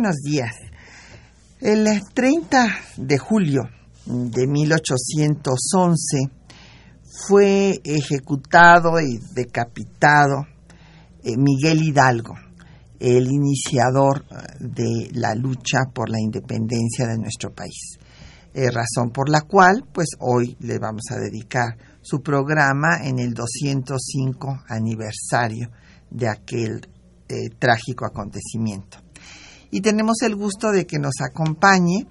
Buenos días. El 30 de julio de 1811 fue ejecutado y decapitado eh, Miguel Hidalgo, el iniciador eh, de la lucha por la independencia de nuestro país. Eh, razón por la cual, pues hoy le vamos a dedicar su programa en el 205 aniversario de aquel trágico acontecimiento. Y tenemos el gusto de que nos acompañe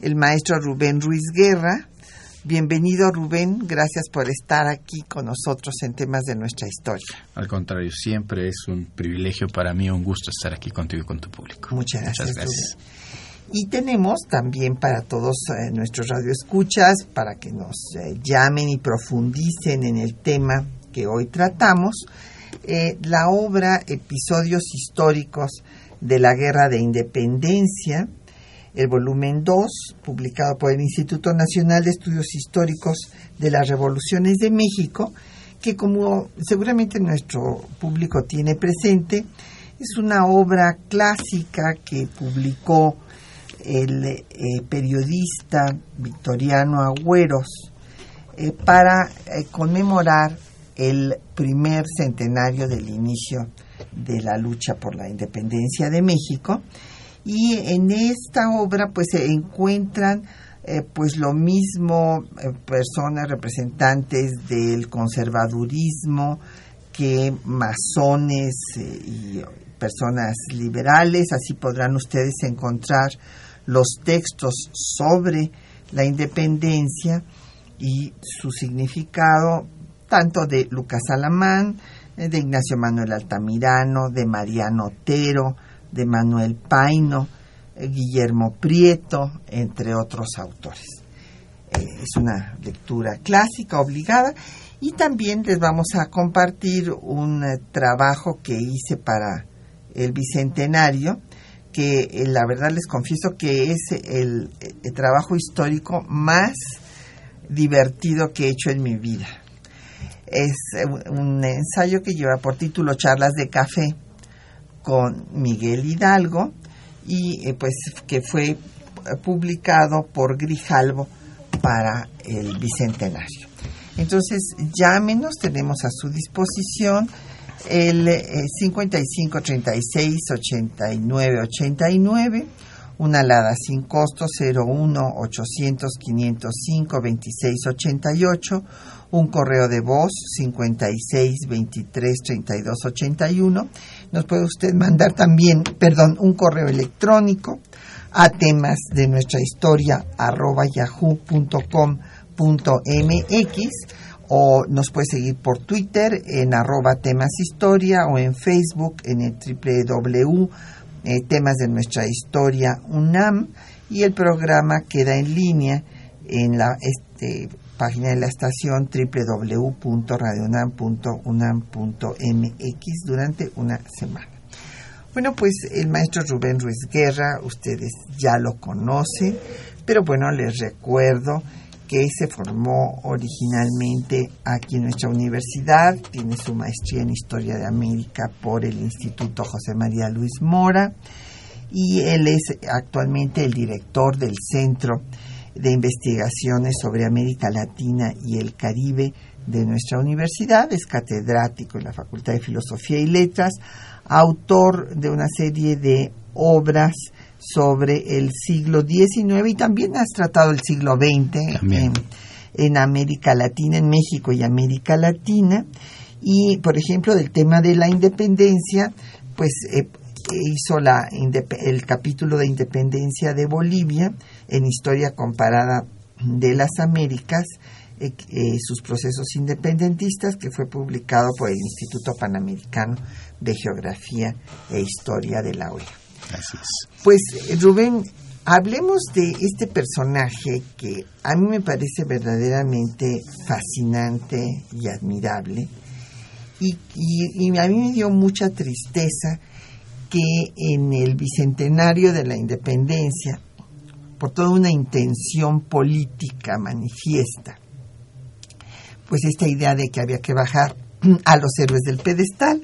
el maestro Rubén Ruiz Guerra, Bienvenido Rubén, gracias por estar aquí con nosotros en temas de nuestra historia. Al contrario, siempre es un privilegio para mí, un gusto estar aquí contigo y con tu público. Muchas gracias. Y tenemos también para todos eh, nuestros radioescuchas, para que nos eh, llamen y profundicen en el tema que hoy tratamos, eh, la obra Episodios históricos de la Guerra de Independencia, el volumen 2, publicado por el Instituto Nacional de Estudios Históricos de las Revoluciones de México, que como seguramente nuestro público tiene presente, es una obra clásica que publicó el eh, periodista victoriano Agüeros eh, para eh, conmemorar el primer centenario del inicio de la lucha por la independencia de México. Y en esta obra pues se encuentran eh, pues lo mismo eh, personas representantes del conservadurismo que masones eh, y personas liberales, así podrán ustedes encontrar los textos sobre la independencia y su significado tanto de Lucas Alamán, de Ignacio Manuel Altamirano, de Mariano Otero, de Manuel Paino, eh, Guillermo Prieto, entre otros autores. Eh, es una lectura clásica obligada y también les vamos a compartir un eh, trabajo que hice para el Bicentenario, que la verdad les confieso que es el, el trabajo histórico más divertido que he hecho en mi vida. Es un ensayo que lleva por título Charlas de Café con Miguel Hidalgo y eh, pues que fue publicado por Grijalvo para el bicentenario. Entonces, llámenos, tenemos a su disposición el 55 36 89 89, una alada sin costo 01 800 505 26 88, un correo de voz 56 23 32 81 nos puede usted mandar también, perdón, un correo electrónico a temas de nuestra historia arroba yahoo.com.mx o nos puede seguir por Twitter en arroba temas historia o en Facebook en el www eh, temas de nuestra historia UNAM y el programa queda en línea en la este, página de la estación www.radionam.unam.mx durante una semana. Bueno, pues el maestro Rubén Ruiz Guerra, ustedes ya lo conocen, pero bueno, les recuerdo que se formó originalmente aquí en nuestra universidad, tiene su maestría en Historia de América por el Instituto José María Luis Mora y él es actualmente el director del Centro de investigaciones sobre América Latina y el Caribe de nuestra universidad, es catedrático en la Facultad de Filosofía y Letras, autor de una serie de obras sobre el siglo XIX y también has tratado el siglo XX en, América Latina, en México y América Latina. Y, por ejemplo, del tema de la independencia, pues eh, hizo la, el capítulo de independencia de Bolivia en Historia Comparada de las Américas, eh, eh, sus procesos independentistas, que fue publicado por el Instituto Panamericano de Geografía e Historia de la OEA. Así es. Pues Rubén, hablemos de este personaje que a mí me parece verdaderamente fascinante y admirable. Y, y, a mí me dio mucha tristeza que en el bicentenario de la independencia, por toda una intención política manifiesta, pues esta idea de que había que bajar a los héroes del pedestal,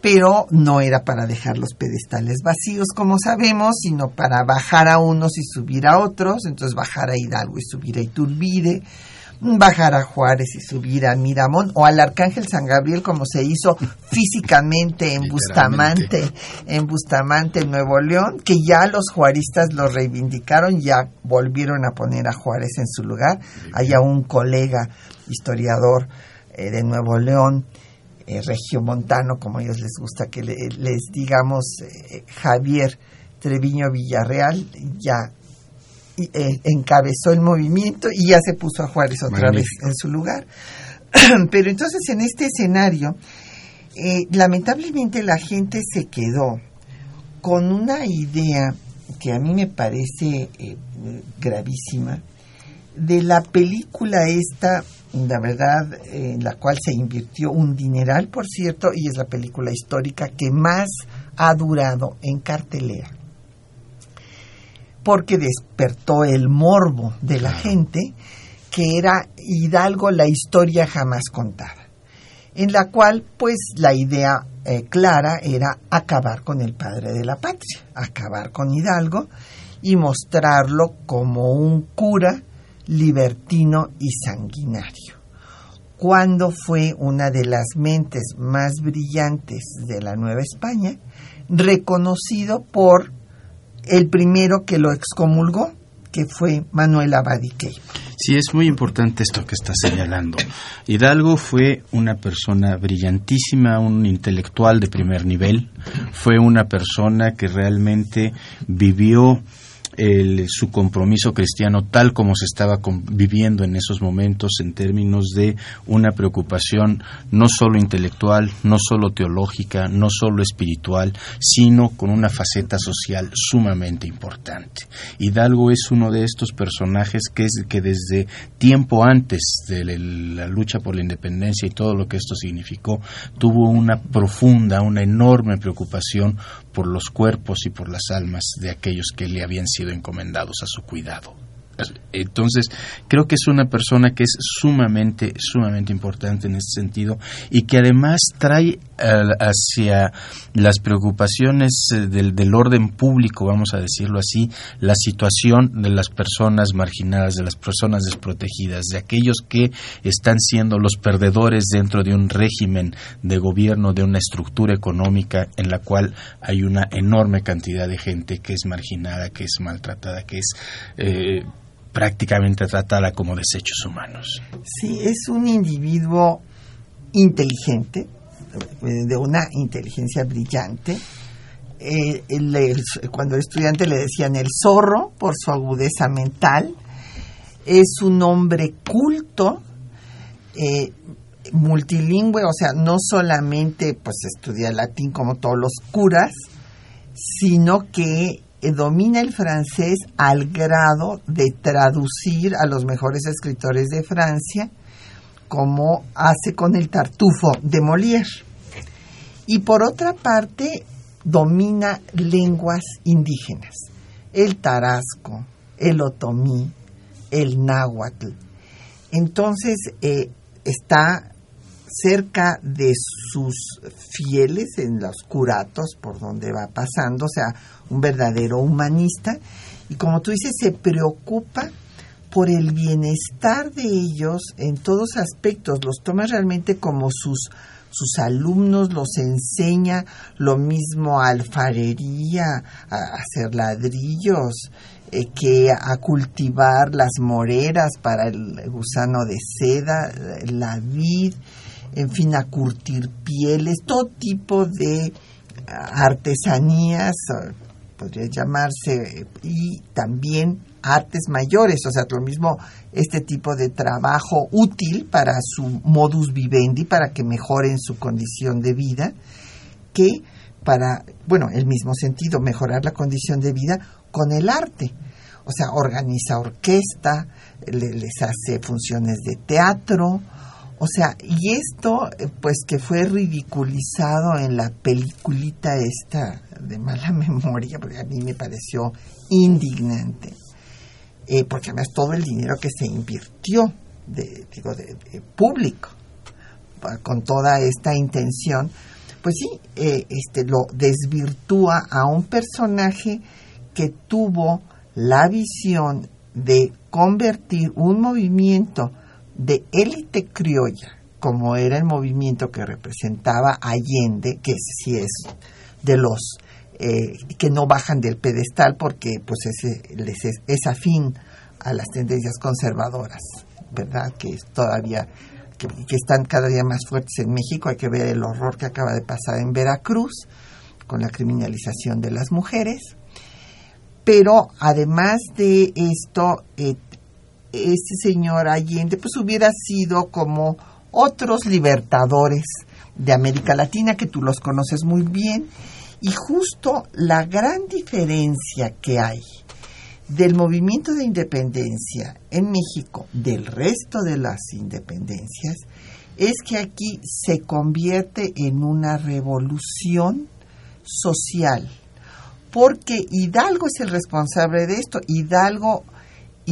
pero no era para dejar los pedestales vacíos, como sabemos, sino para bajar a unos y subir a otros, entonces bajar a Hidalgo y subir a Iturbide, bajar a Juárez y subir a Miramón o al Arcángel San Gabriel como se hizo físicamente en Bustamante, en Bustamante, Nuevo León, que ya los juaristas lo reivindicaron, ya volvieron a poner a Juárez en su lugar. Hay un colega historiador eh, de Nuevo León, eh, regiomontano, como a ellos les gusta que les digamos, eh, Javier Treviño Villarreal, ya eh, encabezó el movimiento y ya se puso a Juárez otra vez en su lugar. Pero entonces en este escenario, lamentablemente la gente se quedó con una idea que a mí me parece gravísima, de la película esta la verdad, en la cual se invirtió un dineral, por cierto, y es la película histórica que más ha durado en cartelera, porque despertó el morbo de la gente, que era Hidalgo la historia jamás contada, en la cual pues la idea eh, clara era acabar con el padre de la patria, acabar con Hidalgo y mostrarlo como un cura libertino y sanguinario. Cuando fue una de las mentes más brillantes de la Nueva España, reconocido por el primero que lo excomulgó, que fue Manuel Abadique. Sí, es muy importante esto que está señalando. Hidalgo fue una persona brillantísima, un intelectual de primer nivel, fue una persona que realmente vivió su compromiso cristiano tal como se estaba viviendo en esos momentos en términos de una preocupación no solo intelectual, no solo teológica, no solo espiritual, sino con una faceta social sumamente importante. Hidalgo es uno de estos personajes que, es, que desde tiempo antes de la lucha por la independencia y todo lo que esto significó, tuvo una profunda, una enorme preocupación por los cuerpos y por las almas de aquellos que le habían sido encomendados a su cuidado. Entonces, creo que es una persona que es sumamente, sumamente importante en este sentido y que además trae hacia las preocupaciones eh, del, del, orden público, vamos a decirlo así, la situación de las personas marginadas, de las personas desprotegidas, de aquellos que están siendo los perdedores dentro de un régimen de gobierno, de una estructura económica en la cual hay una enorme cantidad de gente que es marginada, que es maltratada, que es... Eh, prácticamente tratada como desechos humanos. Sí, es un individuo inteligente, de una inteligencia brillante. Eh, cuando el estudiante le decían el zorro por su agudeza mental, es un hombre culto, eh, multilingüe, o sea, no solamente pues estudia latín como todos los curas, sino que eh, domina el francés al grado de traducir a los mejores escritores de Francia, como hace con el tartufo de Molière. Y por otra parte, domina lenguas indígenas, el tarasco, el otomí, el náhuatl. Entonces, eh, está cerca de sus fieles en los curatos por donde va pasando, o sea, un verdadero humanista, y como tú dices, se preocupa por el bienestar de ellos en todos aspectos, los toma realmente como sus sus alumnos los enseña. Lo mismo a alfarería, a hacer ladrillos, eh, que a cultivar las moreras para el gusano de seda, la vid, en fin, a curtir pieles, todo tipo de artesanías, podría llamarse, y también artes mayores, o sea, lo mismo este tipo de trabajo útil para su modus vivendi, para que mejoren su condición de vida, que para, bueno, el mismo sentido, mejorar la condición de vida con el arte. O sea, organiza orquesta, les hace funciones de teatro, o sea, y esto, eh, pues que fue ridiculizado en la peliculita esta de mala memoria, porque a mí me pareció indignante, eh, porque además todo el dinero que se invirtió, de, digo, de, público, con toda esta intención, pues sí, eh, este, lo desvirtúa a un personaje que tuvo la visión de convertir un movimiento de élite criolla, como era el movimiento que representaba Allende, que sí es de los eh, que no bajan del pedestal porque pues ese, les es, afín a las tendencias conservadoras, ¿verdad? Que todavía que, están cada día más fuertes en México. Hay que ver el horror que acaba de pasar en Veracruz con la criminalización de las mujeres. Pero además de esto, eh, este señor Allende pues hubiera sido como otros libertadores de América Latina que tú los conoces muy bien. Y justo la gran diferencia que hay del movimiento de independencia en México del resto de las independencias es que aquí se convierte en una revolución social. Porque Hidalgo es el responsable de esto Hidalgo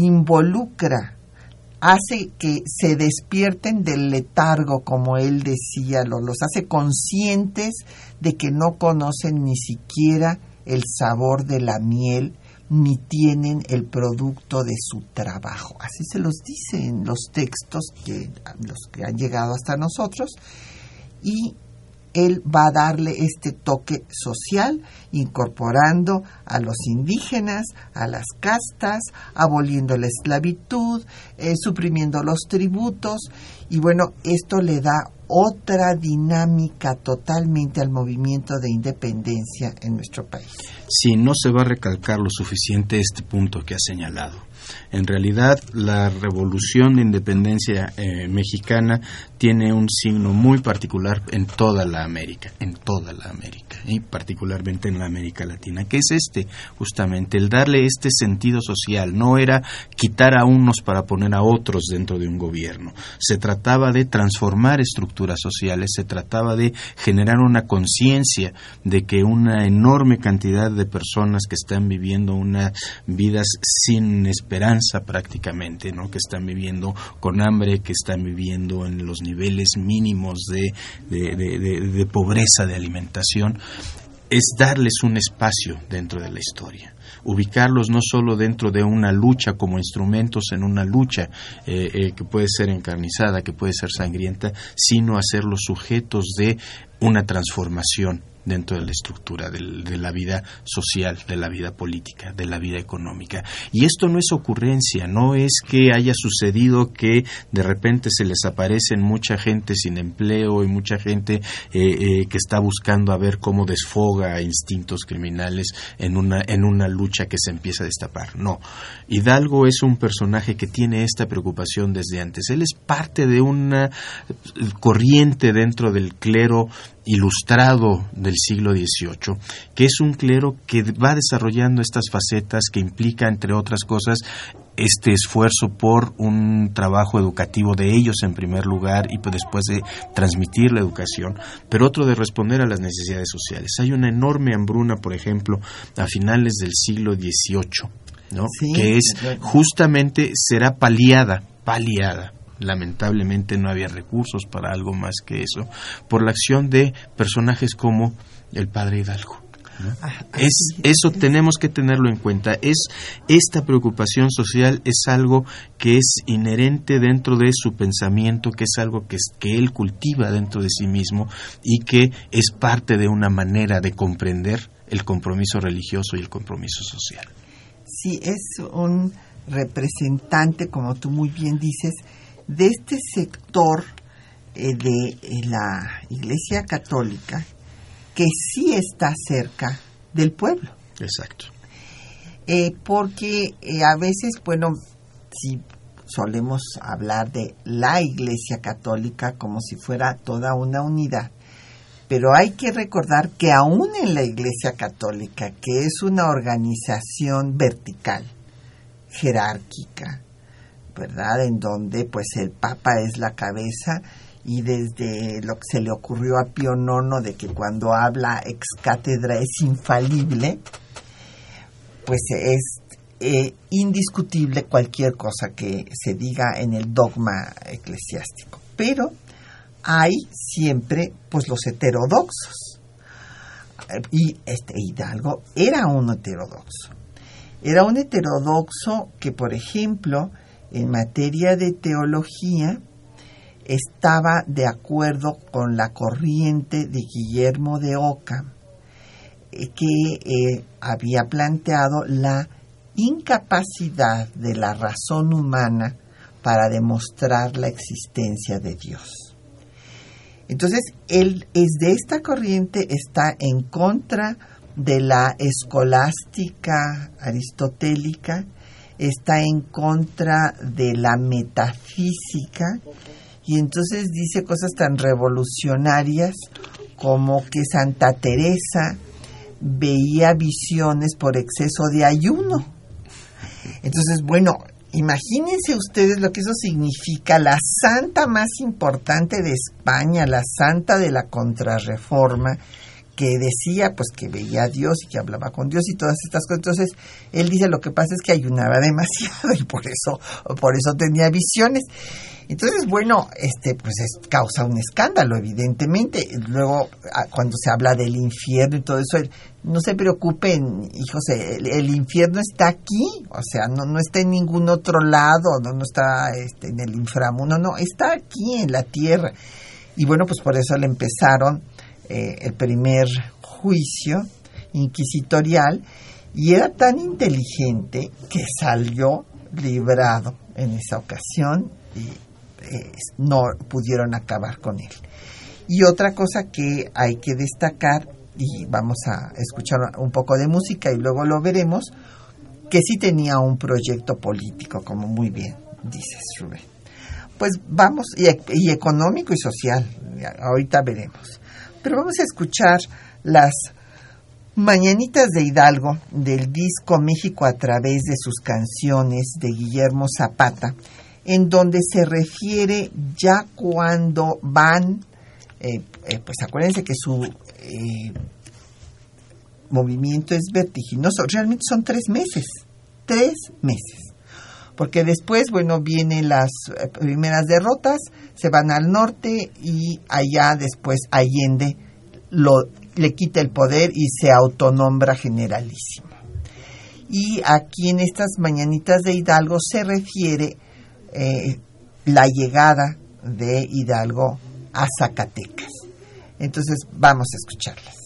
involucra, hace que se despierten del letargo, como él decía, los hace conscientes de que no conocen ni siquiera el sabor de la miel ni tienen el producto de su trabajo. Así se los dice en los textos que los que han llegado hasta nosotros y él va a darle este toque social, incorporando a los indígenas, a las castas, aboliendo la esclavitud, eh, suprimiendo los tributos, y bueno, esto le da otra dinámica totalmente al movimiento de independencia en nuestro país. Sí, no se va a recalcar lo suficiente este punto que ha señalado. En realidad, la revolución de independencia eh, mexicana tiene un signo muy particular en toda la América, en toda la América, y particularmente en la América Latina, que es este, justamente, el darle este sentido social. No era quitar a unos para poner a otros dentro de un gobierno. Se trataba de transformar estructuras sociales, se trataba de generar una conciencia de que una enorme cantidad de personas que están viviendo unas vidas sin esperanza prácticamente, ¿no? que están viviendo con hambre, que están viviendo en los niveles mínimos de, de, pobreza de alimentación, es darles un espacio dentro de la historia ubicarlos no solo dentro de una lucha como instrumentos en una lucha eh, eh, que puede ser encarnizada, que puede ser sangrienta, sino hacerlos sujetos de una transformación dentro de la estructura de la vida social, de la vida política, de la vida económica. Y esto no es ocurrencia, no es que haya sucedido que de repente se les aparecen mucha gente sin empleo y mucha gente eh, eh, que está buscando a ver cómo desfoga instintos criminales en una, en una lucha que se empieza a destapar. No, Hidalgo es un personaje que tiene esta preocupación desde antes. Él es parte de una corriente dentro del clero ilustrado del siglo XVIII, que es un clero que va desarrollando estas facetas que implica, entre otras cosas, este esfuerzo por un trabajo educativo de ellos en primer lugar y pues después de transmitir la educación, pero otro de responder a las necesidades sociales. Hay una enorme hambruna, por ejemplo, a finales del siglo XVIII, ¿no? que es justamente será paliada, paliada lamentablemente no había recursos para algo más que eso, por la acción de personajes como el padre Hidalgo. Ah, es, eso tenemos que tenerlo en cuenta. Es esta preocupación social es algo que es inherente dentro de su pensamiento, que es algo que, que él cultiva dentro de sí mismo y que es parte de una manera de comprender el compromiso religioso y el compromiso social. Sí, es un representante, como tú muy bien dices, de este sector eh, de eh, la Iglesia Católica que sí está cerca del pueblo. Exacto. eh, porque a veces, bueno, si solemos hablar de la Iglesia Católica como si fuera toda una unidad, pero hay que recordar que aún en la Iglesia Católica, que es una organización vertical, jerárquica, ¿verdad? En donde pues el Papa es la cabeza y desde lo que se le ocurrió a Pío IX de que cuando habla ex cátedra es infalible, pues es eh, indiscutible cualquier cosa que se diga en el dogma eclesiástico. Pero hay siempre pues los heterodoxos. Y este Hidalgo era un heterodoxo. Era un heterodoxo que, por ejemplo, en materia de teología, estaba de acuerdo con la corriente de Guillermo de Oca, eh, que eh, había planteado la incapacidad de la razón humana para demostrar la existencia de Dios. Entonces, él es de esta corriente, está en contra de la escolástica aristotélica, está en contra de la metafísica y entonces dice cosas tan revolucionarias como que Santa Teresa veía visiones por exceso de ayuno. Entonces, bueno, imagínense ustedes lo que eso significa, la santa más importante de España, la santa de la contrarreforma, que decía pues que veía a Dios y que hablaba con Dios y todas estas cosas. Entonces, él dice lo que pasa es que ayunaba demasiado y por eso, por eso tenía visiones. Entonces, bueno, este, pues es, causa un escándalo, evidentemente. Luego, cuando se habla del infierno y todo eso, no se preocupen, hijos, el, el, infierno está aquí, o sea, no, no está en ningún otro lado, no, no está este, en el inframundo, no, está aquí en la tierra. Y bueno, pues por eso le empezaron eh, el primer juicio inquisitorial y era tan inteligente que salió librado en esa ocasión y eh, no pudieron acabar con él. Y otra cosa que hay que destacar, y vamos a escuchar un poco de música y luego lo veremos, que sí tenía un proyecto político, como muy bien dices, Rubén. Pues vamos, y económico y social, ahorita veremos. Pero vamos a escuchar las Mañanitas de Hidalgo del disco México a través de sus canciones de Guillermo Zapata, en donde se refiere ya cuando van, eh, eh, pues acuérdense que su eh, movimiento es vertiginoso, realmente son tres meses, tres meses, porque después, bueno, vienen las primeras derrotas, se van al norte y allá después Allende lo, le quita el poder y se autonombra generalísimo. Y aquí en estas mañanitas de Hidalgo se refiere eh, la llegada de Hidalgo a Zacatecas. Entonces vamos a escucharlas.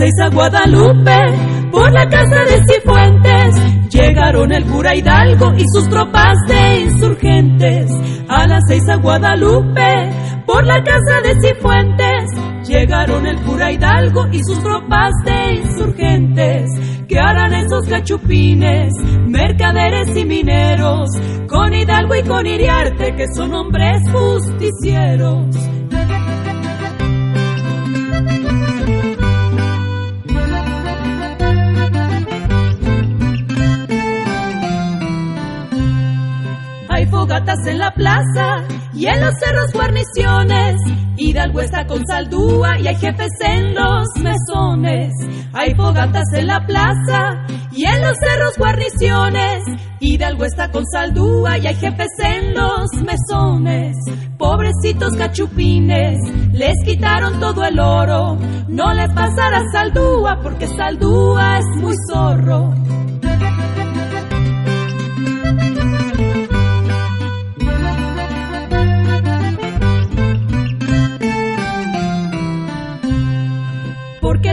Seis a Guadalupe, por la casa de Cifuentes, llegaron el cura Hidalgo y sus tropas de insurgentes. A las seis a Guadalupe, por la casa de Cifuentes, llegaron el cura Hidalgo y sus tropas de insurgentes. ¿Qué harán esos cachupines, mercaderes y mineros, con Hidalgo y con Iriarte, que son hombres justicieros? Fogatas en la plaza y en los cerros guarniciones. Hidalgo está con saldúa y hay jefes en los mesones. Hay fogatas en la plaza y en los cerros guarniciones. Hidalgo está con saldúa y hay jefes en los mesones. Pobrecitos cachupines, les quitaron todo el oro. No le pasará saldúa porque saldúa es muy zorro.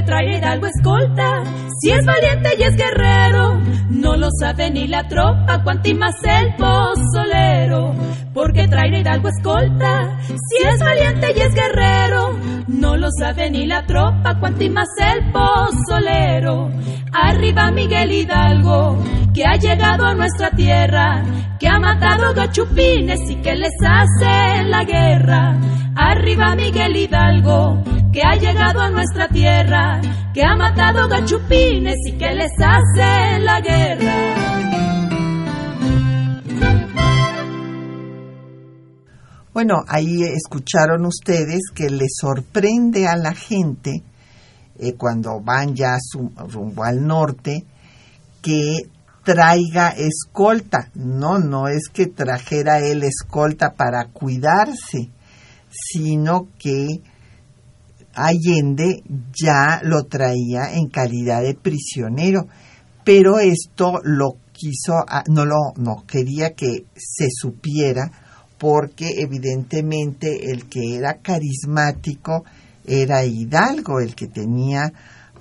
Trae Hidalgo escolta. Si es valiente y es guerrero, no lo sabe ni la tropa, cuanti más el pozolero. Porque trae Hidalgo escolta. Si es valiente y es guerrero, no lo sabe ni la tropa, cuanti más el pozolero. Arriba Miguel Hidalgo, que ha llegado a nuestra tierra, que ha matado gachupines y que les hace la guerra. Arriba Miguel Hidalgo, que ha llegado a nuestra tierra, que ha matado gachupines y que les hace la guerra. Bueno, ahí escucharon ustedes que le sorprende a la gente eh, cuando van ya su, rumbo al norte que traiga escolta. No, no es que trajera él escolta para cuidarse, sino que Allende ya lo traía en calidad de prisionero, pero esto lo quiso, ah, no lo, no quería que se supiera porque evidentemente el que era carismático era Hidalgo, el que tenía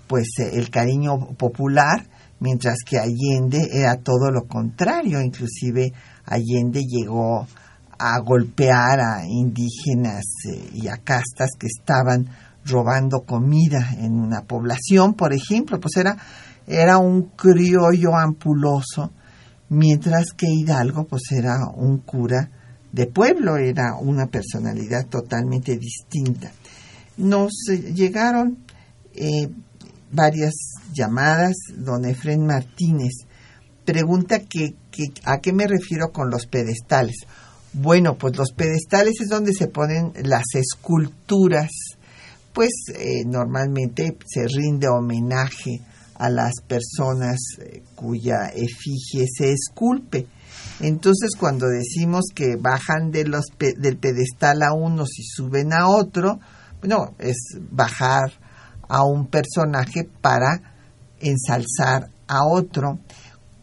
pues el cariño popular, mientras que Allende era todo lo contrario, inclusive Allende llegó a golpear a indígenas eh, y a castas que estaban robando comida en una población, por ejemplo, pues era, era un criollo ampuloso, mientras que Hidalgo pues era un cura de pueblo, era una personalidad totalmente distinta. Nos eh, llegaron eh, varias llamadas, don Efren Martínez pregunta que, a qué me refiero con los pedestales. Bueno, pues los pedestales es donde se ponen las esculturas, pues eh, normalmente se rinde homenaje a las personas cuya efigie se esculpe. Entonces, cuando decimos que bajan de los del pedestal a unos y suben a otro, bueno, es bajar a un personaje para ensalzar a otro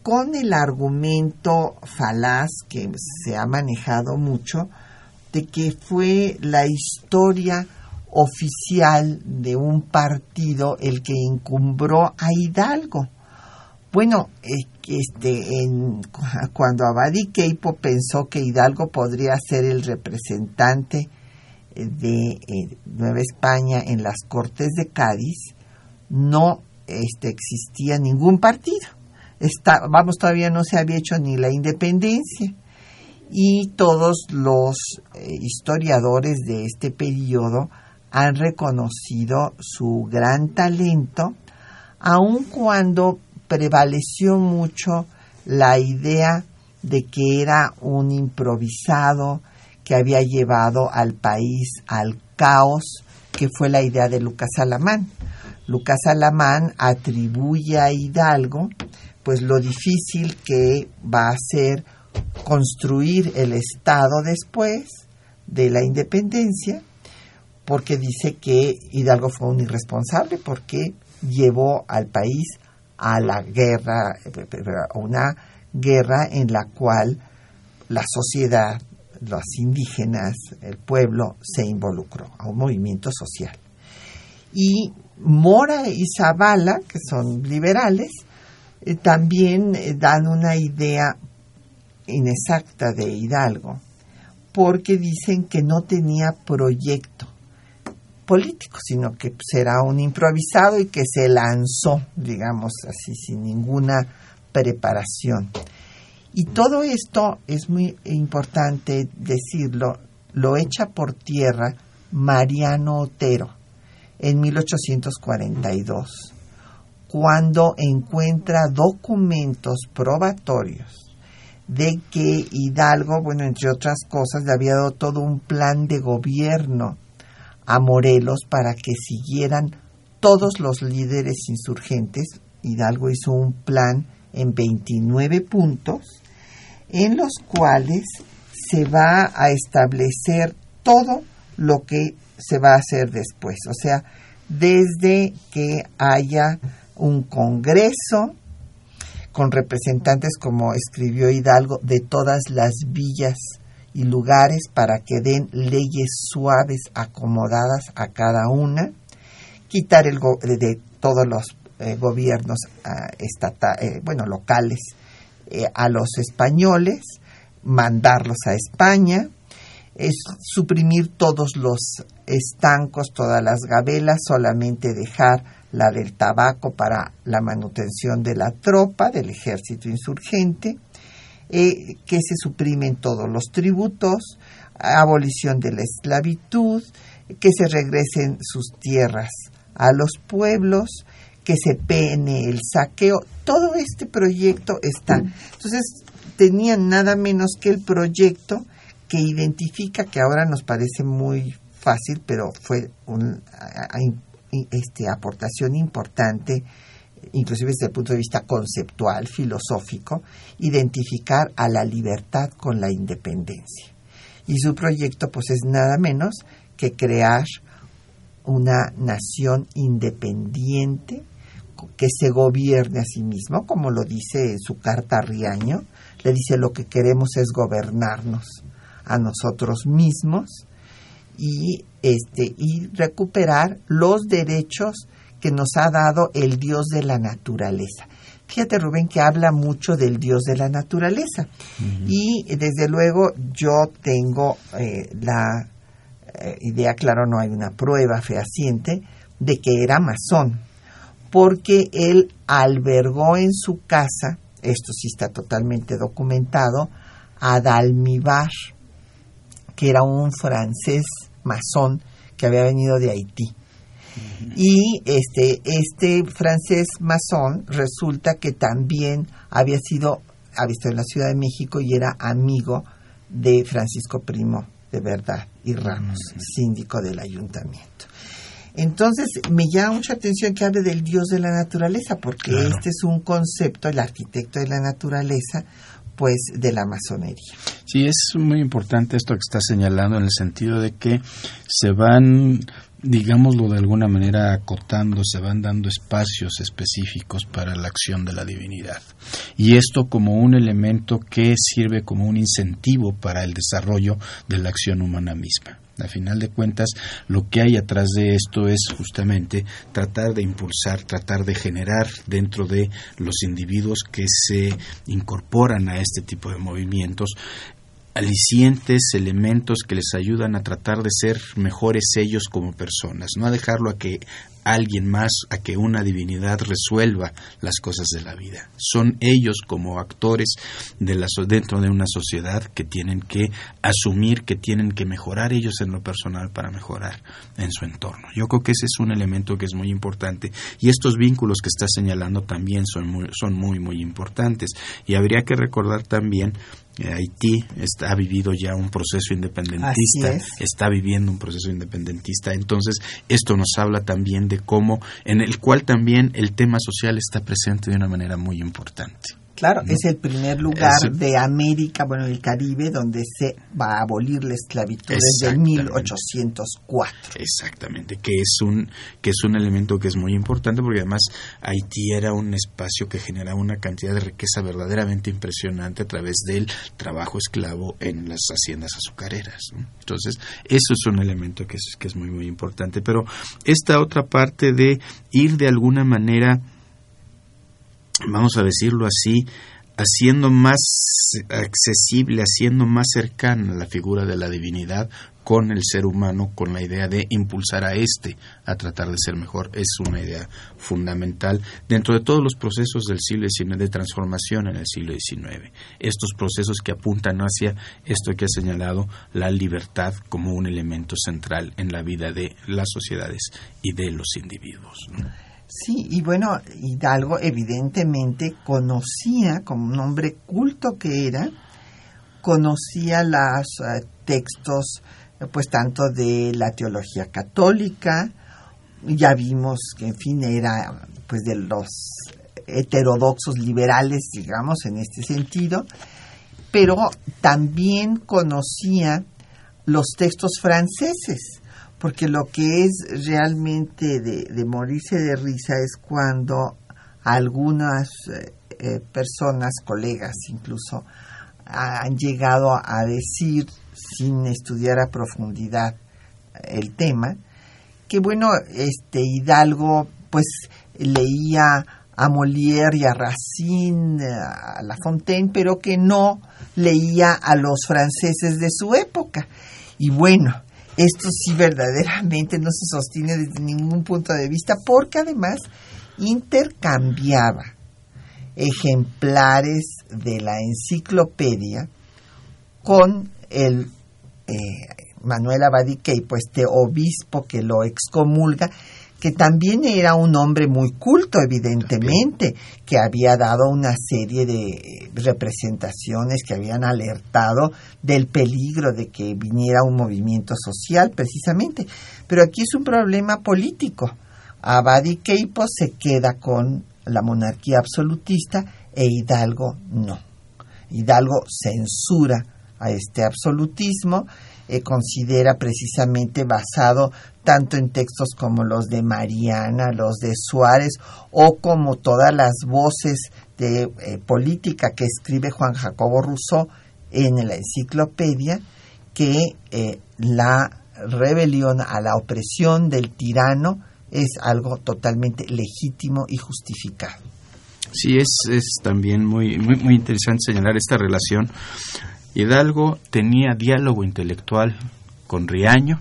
con el argumento falaz que se ha manejado mucho de que fue la historia oficial de un partido el que encumbró a Hidalgo. Bueno, este, en, cuando Abadi Keipo pensó que Hidalgo podría ser el representante de eh, Nueva España en las Cortes de Cádiz, no este, existía ningún partido. vamos, todavía no se había hecho ni la independencia. Y todos los eh, historiadores de este periodo han reconocido su gran talento, aun cuando prevaleció mucho la idea de que era un improvisado que había llevado al país al caos, que fue la idea de Lucas Alamán. Lucas Alamán atribuye a Hidalgo pues lo difícil que va a ser construir el Estado después de la independencia, porque dice que Hidalgo fue un irresponsable porque llevó al país a la guerra, una guerra en la cual la sociedad, los indígenas, el pueblo se involucró a un movimiento social. Y Mora y Zavala, que son liberales, eh, también eh, dan una idea inexacta de Hidalgo, porque dicen que no tenía proyecto político, sino que será un improvisado y que se lanzó, digamos así, sin ninguna preparación. Y todo esto es muy importante decirlo, lo echa por tierra Mariano Otero en 1842, cuando encuentra documentos probatorios de que Hidalgo, bueno, entre otras cosas, le había dado todo un plan de gobierno a Morelos para que siguieran todos los líderes insurgentes. Hidalgo hizo un plan en 29 puntos en los cuales se va a establecer todo lo que se va a hacer después. O sea, desde que haya un congreso con representantes, como escribió Hidalgo, de todas las villas y lugares para que den leyes suaves, acomodadas a cada una, quitar el de todos los eh, gobiernos uh, bueno, locales a los españoles, mandarlos a España, es suprimir todos los estancos, todas las gabelas, solamente dejar la del tabaco para la manutención de la tropa, del ejército insurgente, eh, que se suprimen todos los tributos, abolición de la esclavitud, que se regresen sus tierras a los pueblos, que se pene el saqueo. Todo este proyecto está. Entonces, tenían nada menos que el proyecto que identifica, que ahora nos parece muy fácil, pero fue una este, aportación importante, inclusive desde el punto de vista conceptual, filosófico, identificar a la libertad con la independencia. Y su proyecto, pues, es nada menos que crear una nación independiente que se gobierne a sí mismo, como lo dice su carta a Riaño, le dice lo que queremos es gobernarnos a nosotros mismos y este y recuperar los derechos que nos ha dado el Dios de la naturaleza. Fíjate Rubén que habla mucho del Dios de la naturaleza y desde luego yo tengo eh, la eh, idea, claro, no hay una prueba fehaciente de que era masón, porque él albergó en su casa, esto sí está totalmente documentado, a Dalmibar, que era un francés masón que había venido de Haití. Y este, este francés masón resulta que también había sido, ha visto en la Ciudad de México y era amigo de Francisco Primo de Verdad y Ramos, síndico del ayuntamiento. Entonces, me llama mucha atención que hable del Dios de la naturaleza, porque este es un concepto, el arquitecto de la naturaleza, pues de la masonería. Sí, es muy importante esto que está señalando en el sentido de que se van digámoslo de alguna manera acotando, se van dando espacios específicos para la acción de la divinidad. Y esto como un elemento que sirve como un incentivo para el desarrollo de la acción humana misma. A final de cuentas, lo que hay atrás de esto es justamente tratar de impulsar, tratar de generar dentro de los individuos que se incorporan a este tipo de movimientos alicientes, elementos que les ayudan a tratar de ser mejores ellos como personas, no a dejarlo a que alguien más, a que una divinidad resuelva las cosas de la vida. Son ellos como actores de la, dentro de una sociedad que tienen que asumir que tienen que mejorar ellos en lo personal para mejorar en su entorno. Yo creo que ese es un elemento que es muy importante y estos vínculos que está señalando también son muy, son muy, muy importantes. Y habría que recordar también Haití está, ha vivido ya un proceso independentista, está viviendo un proceso independentista. Entonces, esto nos habla también de cómo, en el cual también el tema social está presente de una manera muy importante. Claro, es el primer lugar de América, bueno, el Caribe, donde se va a abolir la esclavitud desde 1804. Exactamente, que es un que es un elemento que es muy importante porque además Haití era un espacio que generaba una cantidad de riqueza verdaderamente impresionante a través del trabajo esclavo en las haciendas azucareras. Entonces, eso es un elemento que es, que es muy muy importante. Pero esta otra parte de ir de alguna manera vamos a decirlo así, haciendo más accesible, haciendo más cercana la figura de la divinidad con el ser humano, con la idea de impulsar a éste a tratar de ser mejor, es una idea fundamental dentro de todos los procesos del siglo XIX, de transformación en el siglo XIX. Estos procesos que apuntan hacia esto que ha señalado, la libertad como un elemento central en la vida de las sociedades y de los individuos. Sí, y bueno, Hidalgo evidentemente conocía, como un hombre culto que era, conocía los eh, textos, eh, pues tanto de la teología católica, ya vimos que en fin era pues de los heterodoxos liberales, digamos, en este sentido, pero también conocía los textos franceses porque lo que es realmente de, morirse de risa es cuando algunas eh, eh, personas, colegas incluso, han llegado a decir, sin estudiar a profundidad el tema, que bueno, este Hidalgo, pues leía a Molière y a Racine, a La Fontaine, pero que no leía a los franceses de su época. Y bueno, esto sí verdaderamente no se sostiene desde ningún punto de vista, porque además intercambiaba ejemplares de la enciclopedia con el eh, Manuel Abadiqueipo, este obispo que lo excomulga, que también era un hombre muy culto, evidentemente, que había dado una serie de representaciones que habían alertado del peligro de que viniera un movimiento social, precisamente. Pero aquí es un problema político. Abadi Keipo se queda con la monarquía absolutista e Hidalgo no. Hidalgo censura a este absolutismo, eh, considera precisamente basado tanto en textos como los de Mariana, los de Suárez, o como todas las voces de eh, política que escribe Juan Jacobo Rousseau en la enciclopedia, que eh, la rebelión a la opresión del tirano es algo totalmente legítimo y justificado. Sí, es, es también muy, muy, muy interesante señalar esta relación. Hidalgo tenía diálogo intelectual con Riaño,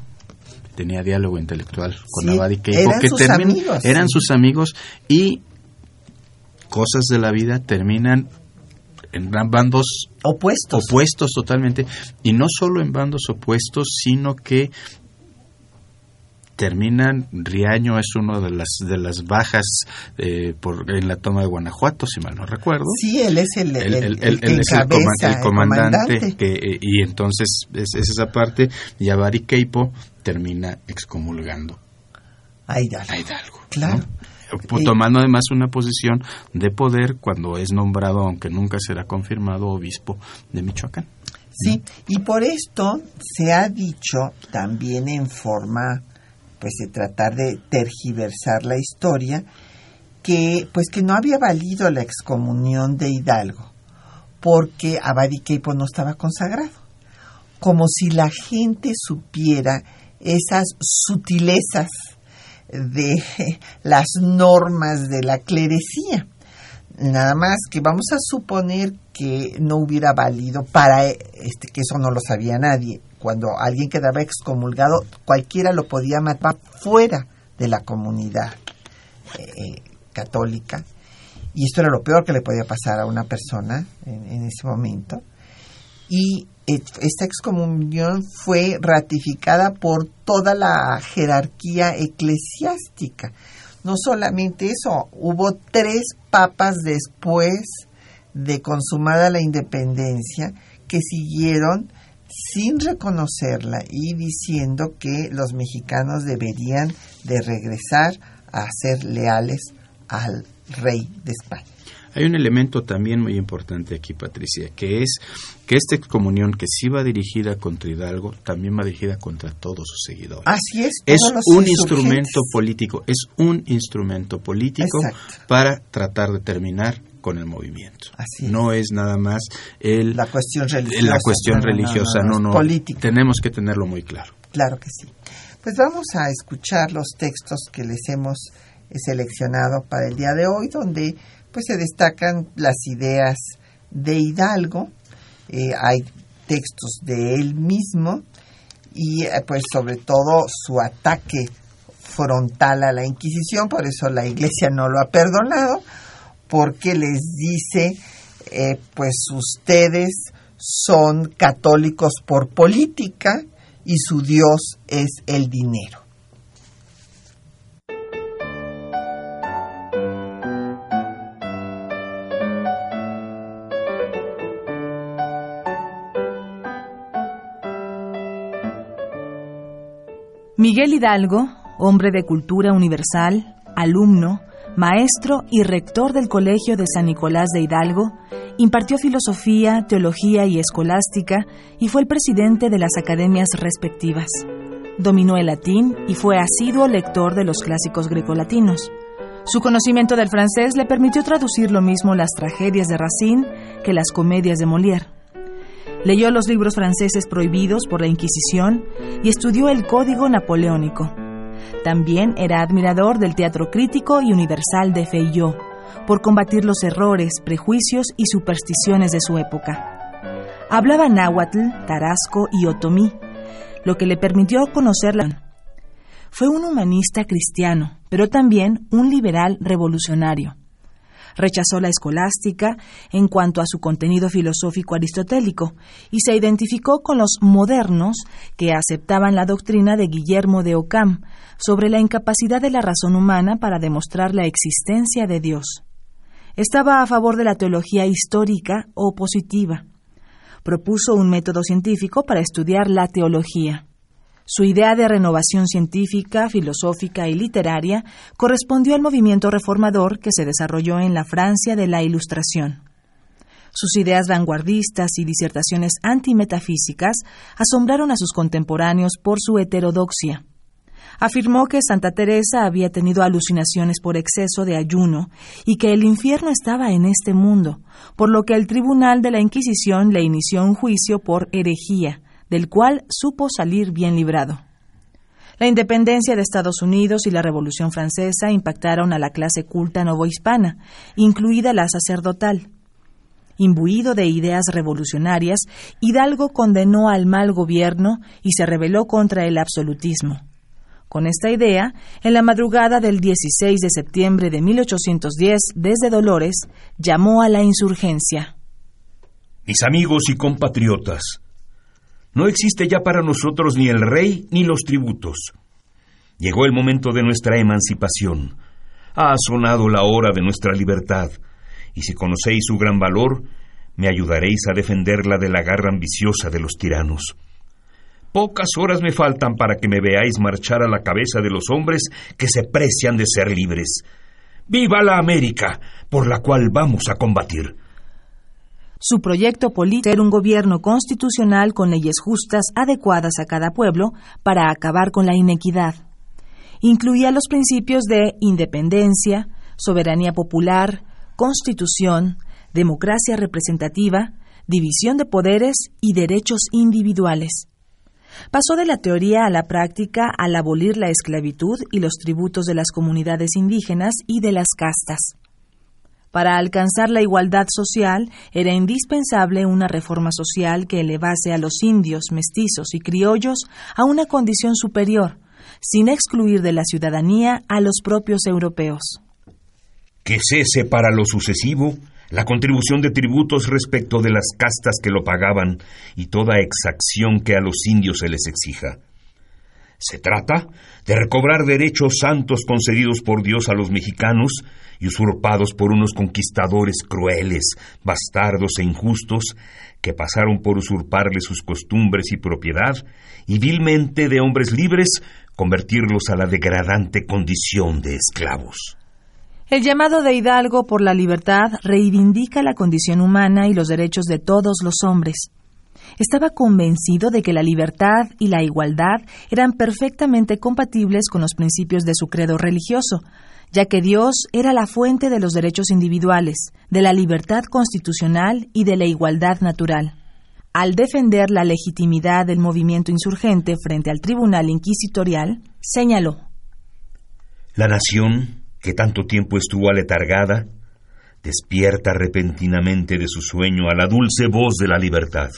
tenía diálogo intelectual con sí, eran que sus amigos, eran sí. sus amigos y cosas de la vida terminan en bandos opuestos. opuestos totalmente y no solo en bandos opuestos sino que terminan Riaño es uno de las de las bajas eh, por en la toma de Guanajuato si mal no recuerdo sí él es el, el, el, el, cabeza, el comandante, comandante. Que, eh, y entonces es, es, esa parte y Avari Keipo termina excomulgando a Hidalgo, a Hidalgo claro ¿no? tomando además una posición de poder cuando es nombrado, aunque nunca será confirmado, obispo de Michoacán. Sí, y por esto se ha dicho también en forma pues de tratar de tergiversar la historia que pues que no había valido la excomunión de Hidalgo porque Abadiqueipo no estaba consagrado como si la gente supiera esas sutilezas de las normas de la clerecía. Nada más que vamos a suponer que no hubiera valido para este que eso no lo sabía nadie. Cuando alguien quedaba excomulgado, cualquiera lo podía matar fuera de la comunidad eh, católica. Y esto era lo peor que le podía pasar a una persona en, en ese momento. Y esta excomunión fue ratificada por toda la jerarquía eclesiástica. No solamente eso, hubo tres papas después de consumada la independencia que siguieron sin reconocerla y diciendo que los mexicanos deberían de regresar a ser leales al rey de España. Hay un elemento también muy importante aquí, Patricia, que es que esta excomunión que sí va dirigida contra Hidalgo, también va dirigida contra todos sus seguidores. Así es. Es un instrumento político, es un instrumento político Exacto. para tratar de terminar con el movimiento. Así no es. nada más el, la cuestión religiosa. La cuestión no, religiosa, no, no, no, no. Política. Tenemos que tenerlo muy claro. Claro que sí. Pues vamos a escuchar los textos que les hemos seleccionado para el día de hoy, donde pues se destacan las ideas de Hidalgo, eh, hay textos de él mismo y eh, pues sobre todo su ataque frontal a la Inquisición, por eso la Iglesia no lo ha perdonado, porque les dice, eh, pues ustedes son católicos por política y su Dios es el dinero. Miguel Hidalgo, hombre de cultura universal, alumno, maestro y rector del Colegio de San Nicolás de Hidalgo, impartió filosofía, teología y escolástica y fue el presidente de las academias respectivas. Dominó el latín y fue asiduo lector de los clásicos grecolatinos. Su conocimiento del francés le permitió traducir lo mismo las tragedias de Racine que las comedias de Molière. Leyó los libros franceses prohibidos por la Inquisición y estudió el Código Napoleónico. También era admirador del teatro crítico y universal de Feyó, por combatir los errores, prejuicios y supersticiones de su época. Hablaba náhuatl, tarasco y otomí, lo que le permitió conocer la... Fue un humanista cristiano, pero también un liberal revolucionario. Rechazó la escolástica en cuanto a su contenido filosófico aristotélico y se identificó con los modernos que aceptaban la doctrina de Guillermo de Ockham sobre la incapacidad de la razón humana para demostrar la existencia de Dios. Estaba a favor de la teología histórica o positiva. Propuso un método científico para estudiar la teología. Su idea de renovación científica, filosófica y literaria correspondió al movimiento reformador que se desarrolló en la Francia de la Ilustración. Sus ideas vanguardistas y disertaciones antimetafísicas asombraron a sus contemporáneos por su heterodoxia. Afirmó que Santa Teresa había tenido alucinaciones por exceso de ayuno y que el infierno estaba en este mundo, por lo que el tribunal de la Inquisición le inició un juicio por herejía, del cual supo salir bien librado. La independencia de Estados Unidos y la Revolución Francesa impactaron a la clase culta novohispana, incluida la sacerdotal. Imbuido de ideas revolucionarias, Hidalgo condenó al mal gobierno y se rebeló contra el absolutismo. Con esta idea, en la madrugada del 16 de septiembre de 1810, desde Dolores, llamó a la insurgencia. Mis amigos y compatriotas, no existe ya para nosotros ni el rey ni los tributos. Llegó el momento de nuestra emancipación. Ha sonado la hora de nuestra libertad, y si conocéis su gran valor, me ayudaréis a defenderla de la garra ambiciosa de los tiranos. Pocas horas me faltan para que me veáis marchar a la cabeza de los hombres que se precian de ser libres. ¡Viva la América, por la cual vamos a combatir! Su proyecto político era un gobierno constitucional con leyes justas adecuadas a cada pueblo para acabar con la inequidad. Incluía los principios de independencia, soberanía popular, constitución, democracia representativa, división de poderes y derechos individuales. Pasó de la teoría a la práctica al abolir la esclavitud y los tributos de las comunidades indígenas y de las castas. Para alcanzar la igualdad social era indispensable una reforma social que elevase a los indios, mestizos y criollos a una condición superior, sin excluir de la ciudadanía a los propios europeos. Que cese para lo sucesivo la contribución de tributos respecto de las castas que lo pagaban y toda exacción que a los indios se les exija. Se trata de recobrar derechos santos concedidos por Dios a los mexicanos y usurpados por unos conquistadores crueles, bastardos e injustos, que pasaron por usurparle sus costumbres y propiedad, y vilmente de hombres libres convertirlos a la degradante condición de esclavos. El llamado de Hidalgo por la libertad reivindica la condición humana y los derechos de todos los hombres. Estaba convencido de que la libertad y la igualdad eran perfectamente compatibles con los principios de su credo religioso, ya que Dios era la fuente de los derechos individuales, de la libertad constitucional y de la igualdad natural. Al defender la legitimidad del movimiento insurgente frente al tribunal inquisitorial, señaló La nación, que tanto tiempo estuvo aletargada, despierta repentinamente de su sueño a la dulce voz de la libertad.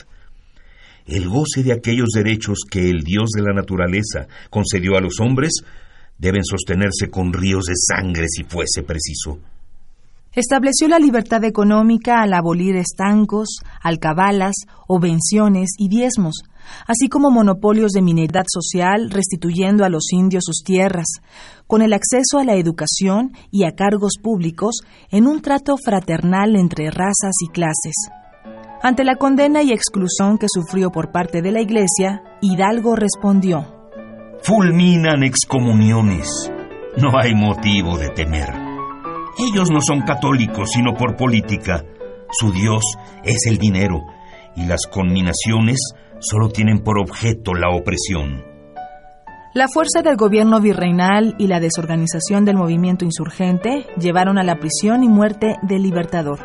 El goce de aquellos derechos que el Dios de la naturaleza concedió a los hombres deben sostenerse con ríos de sangre si fuese preciso. Estableció la libertad económica al abolir estancos, alcabalas, obvenciones y diezmos, así como monopolios de minería social, restituyendo a los indios sus tierras, con el acceso a la educación y a cargos públicos en un trato fraternal entre razas y clases. Ante la condena y exclusión que sufrió por parte de la Iglesia, Hidalgo respondió fulminan excomuniones. No hay motivo de temer. Ellos no son católicos, sino por política. Su Dios es el dinero y las conminaciones solo tienen por objeto la opresión. La fuerza del gobierno virreinal y la desorganización del movimiento insurgente llevaron a la prisión y muerte del libertador.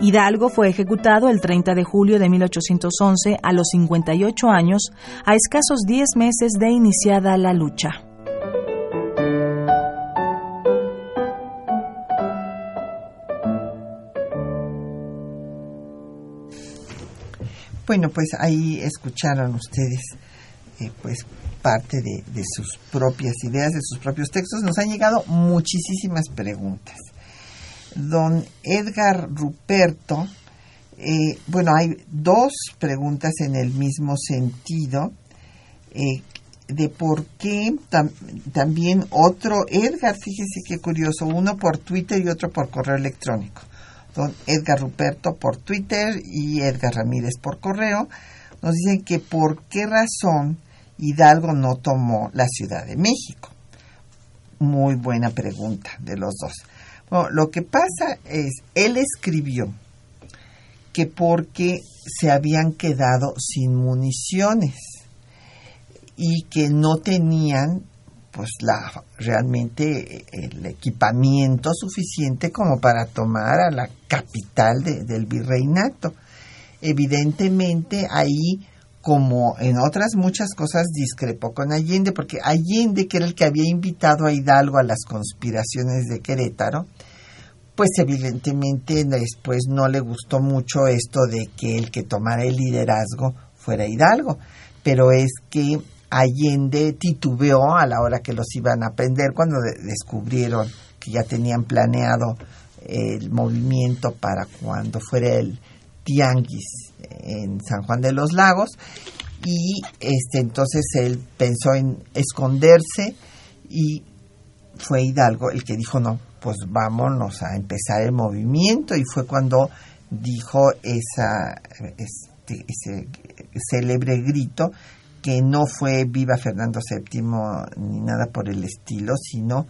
Hidalgo fue ejecutado el 30 de julio de 1811 a los 58 años, a escasos 10 meses de iniciada la lucha. Bueno, pues ahí escucharon ustedes eh, pues parte de, sus propias ideas, de sus propios textos. Nos han llegado muchísimas preguntas. Don Edgar Ruperto, eh, bueno, hay dos preguntas en el mismo sentido. Eh, de por qué también otro Edgar, fíjese qué curioso, uno por Twitter y otro por correo electrónico. Edgar Ruperto por Twitter y Edgar Ramírez por correo, nos dicen que por qué razón Hidalgo no tomó la Ciudad de México. Muy buena pregunta de los dos. Bueno, lo que pasa es, él escribió que porque se habían quedado sin municiones y que no tenían pues la realmente el equipamiento suficiente como para tomar a la capital del virreinato. Evidentemente ahí como en otras muchas cosas discrepó con Allende, porque Allende, que era el que había invitado a Hidalgo a las conspiraciones de Querétaro, pues evidentemente después no le gustó mucho esto de que el que tomara el liderazgo fuera Hidalgo, pero es que Allende titubeó a la hora que los iban a prender cuando descubrieron que ya tenían planeado el movimiento para cuando fuera el tianguis en San Juan de los Lagos. Y este entonces él pensó en esconderse y fue Hidalgo el que dijo no pues vámonos a empezar el movimiento y fue cuando dijo esa este, ese célebre grito que no fue viva Fernando VII ni nada por el estilo, sino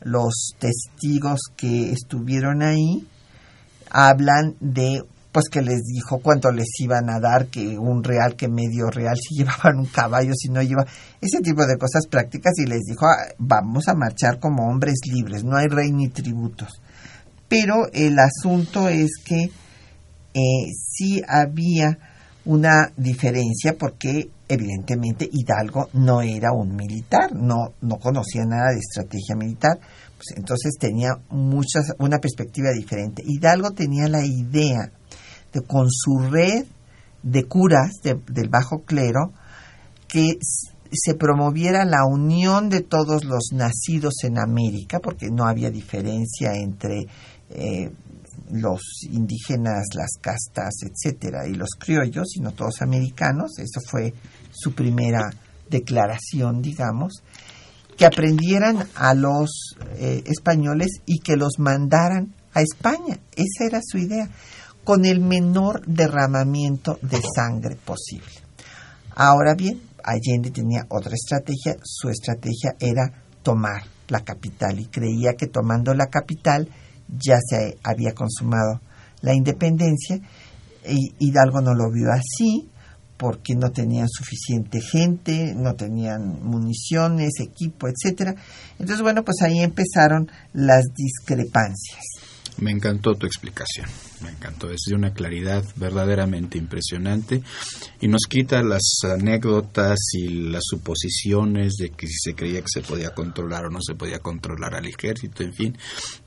los testigos que estuvieron ahí hablan de pues que les dijo cuánto les iban a dar, que un real, que medio real, si llevaban un caballo, si no lleva ese tipo de cosas prácticas y les dijo, ah, vamos a marchar como hombres libres, no hay rey ni tributos. Pero el asunto es que eh, sí había una diferencia porque evidentemente Hidalgo no era un militar, no, no conocía nada de estrategia militar, pues entonces tenía muchas, una perspectiva diferente. Hidalgo tenía la idea de con su red de curas del bajo clero que se promoviera la unión de todos los nacidos en América, porque no había diferencia entre eh, los indígenas, las castas, etcétera, y los criollos, sino todos americanos. Eso fue su primera declaración, digamos, que aprendieran a los eh, españoles y que los mandaran a España. Esa era su idea, con el menor derramamiento de sangre posible. Ahora bien, Allende tenía otra estrategia, su estrategia era tomar la capital y creía que tomando la capital ya se había consumado la independencia. Y Hidalgo no lo vio así porque no tenían suficiente gente, no tenían municiones, equipo, etcétera. Entonces, bueno, pues ahí empezaron las discrepancias. Me encantó tu explicación, me encantó, es de una claridad verdaderamente impresionante y nos quita las anécdotas y las suposiciones de que si se creía que se podía controlar o no se podía controlar al ejército, en fin,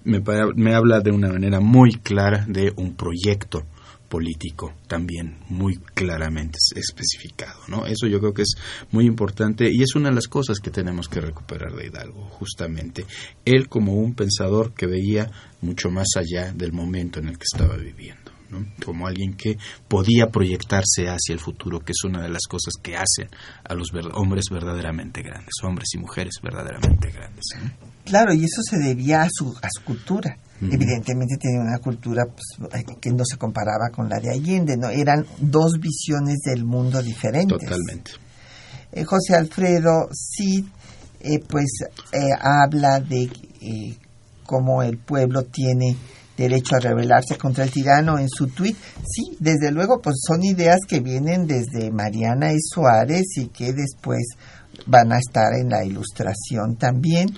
me, me habla de una manera muy clara de un proyecto político también muy claramente especificado, ¿no? Eso yo creo que es muy importante y es una de las cosas que tenemos que recuperar de Hidalgo, justamente. Él como un pensador que veía mucho más allá del momento en el que estaba viviendo. ¿no? como alguien que podía proyectarse hacia el futuro, que es una de las cosas que hacen a los hombres verdaderamente grandes, hombres y mujeres verdaderamente grandes. Claro, y eso se debía a su, a su cultura. Evidentemente tenía una cultura pues, que no se comparaba con la de Allende, ¿no? Eran dos visiones del mundo diferentes. Totalmente. Eh, José Alfredo sí, eh, pues eh, habla de cómo el pueblo tiene derecho a rebelarse contra el tirano en su tuit. Sí, desde luego, pues son ideas que vienen desde Mariana y Suárez y que después van a estar en la ilustración también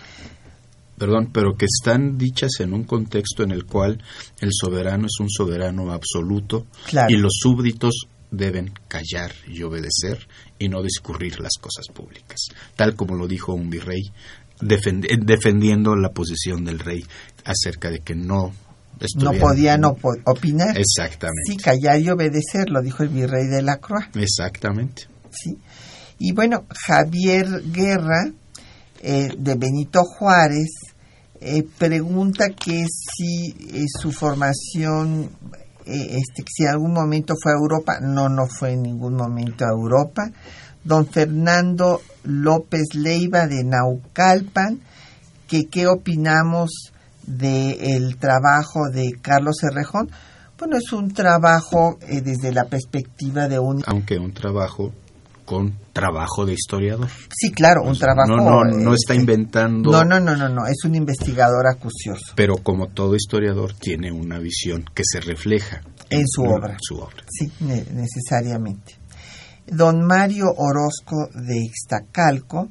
perdón, pero que están dichas en un contexto en el cual el soberano es un soberano absoluto y los súbditos deben callar y obedecer y no discurrir las cosas públicas, tal como lo dijo un virrey defendiendo la posición del rey acerca de que no no podía no opinar. Exactamente. Sí, callar y obedecer, lo dijo el virrey de la Croix. Exactamente. Sí. Y bueno, Javier Guerra, eh, de Benito Juárez, eh, pregunta que si eh, su formación, este, si en algún momento fue a Europa. No, no fue en ningún momento a Europa. Don Fernando López Leiva, de Naucalpan, que qué opinamos del trabajo de Carlos Herrejón. Bueno, es un trabajo desde la perspectiva de un... Aunque un trabajo con trabajo de historiador. Sí, claro, un trabajo. No, no, no está este, inventando. No, no, no, no, no, es un investigador acucioso. Pero como todo historiador tiene una visión que se refleja en, su obra. Su obra. Sí, necesariamente. Don Mario Orozco de Ixtacalco,